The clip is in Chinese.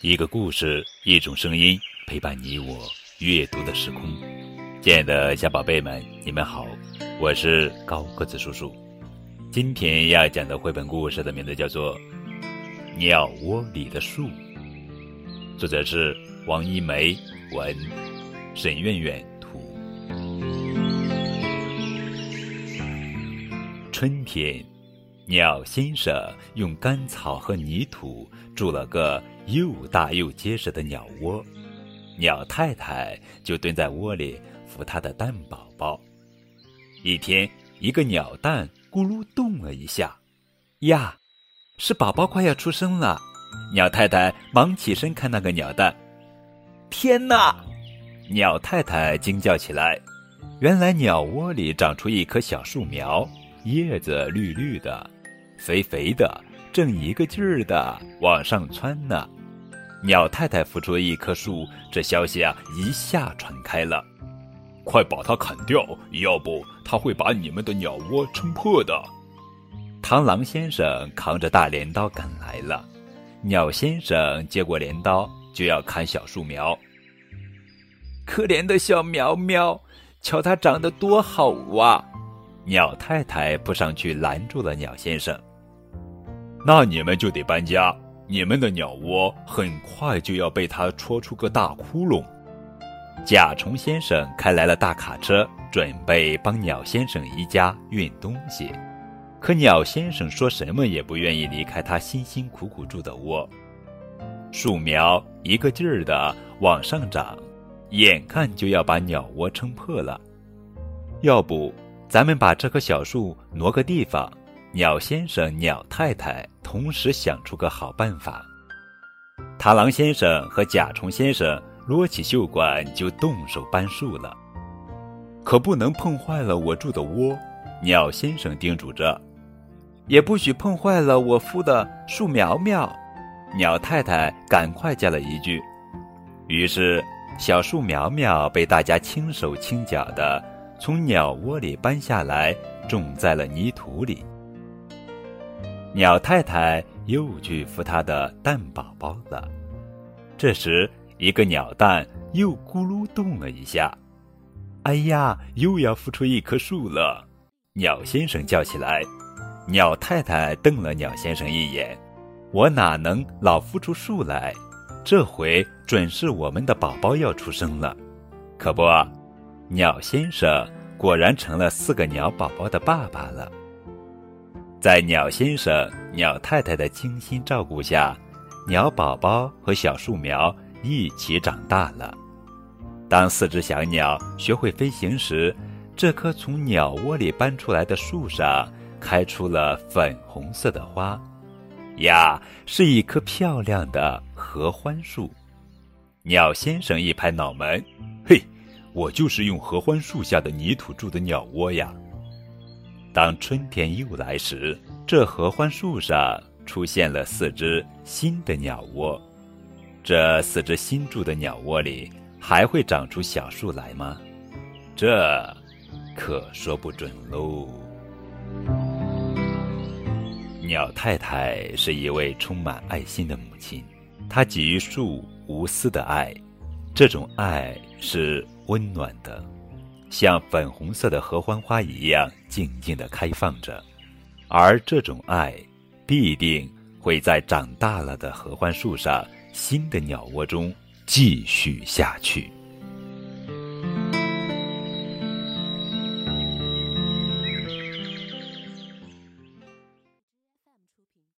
一个故事，一种声音，陪伴你我阅读的时空。亲爱的小宝贝们，你们好，我是高个子叔叔。今天要讲的绘本故事的名字叫做《鸟窝里的树》，作者是王一梅，文，沈苑苑图。春天。鸟先生用干草和泥土筑了个又大又结实的鸟窝，鸟太太就蹲在窝里孵它的蛋宝宝。一天，一个鸟蛋咕噜动了一下，呀，是宝宝快要出生了。鸟太太忙起身看那个鸟蛋，天哪！鸟太太惊叫起来，原来鸟窝里长出一棵小树苗，叶子绿绿的。肥肥的，正一个劲儿的往上窜呢。鸟太太孵出一棵树，这消息啊一下传开了。快把它砍掉，要不它会把你们的鸟窝撑破的。螳螂先生扛着大镰刀赶来了，鸟先生接过镰刀就要砍小树苗。可怜的小苗苗，瞧它长得多好啊！鸟太太扑上去拦住了鸟先生。那你们就得搬家，你们的鸟窝很快就要被它戳出个大窟窿。甲虫先生开来了大卡车，准备帮鸟先生一家运东西，可鸟先生说什么也不愿意离开他辛辛苦苦住的窝。树苗一个劲儿的往上长，眼看就要把鸟窝撑破了。要不，咱们把这棵小树挪个地方？鸟先生、鸟太太同时想出个好办法，螳螂先生和甲虫先生撸起袖管就动手搬树了。可不能碰坏了我住的窝，鸟先生叮嘱着。也不许碰坏了我孵的树苗苗，鸟太太赶快加了一句。于是，小树苗苗被大家轻手轻脚的从鸟窝里搬下来，种在了泥土里。鸟太太又去孵它的蛋宝宝了。这时，一个鸟蛋又咕噜动了一下。哎呀，又要孵出一棵树了！鸟先生叫起来。鸟太太瞪了鸟先生一眼：“我哪能老孵出树来？这回准是我们的宝宝要出生了。可不，鸟先生果然成了四个鸟宝宝的爸爸了。”在鸟先生、鸟太太的精心照顾下，鸟宝宝和小树苗一起长大了。当四只小鸟学会飞行时，这棵从鸟窝里搬出来的树上开出了粉红色的花，呀，是一棵漂亮的合欢树。鸟先生一拍脑门：“嘿，我就是用合欢树下的泥土筑的鸟窝呀！”当春天又来时，这合欢树上出现了四只新的鸟窝。这四只新住的鸟窝里还会长出小树来吗？这可说不准喽。鸟太太是一位充满爱心的母亲，她给予树无私的爱，这种爱是温暖的。像粉红色的合欢花一样静静的开放着，而这种爱必定会在长大了的合欢树上新的鸟窝中继续下去。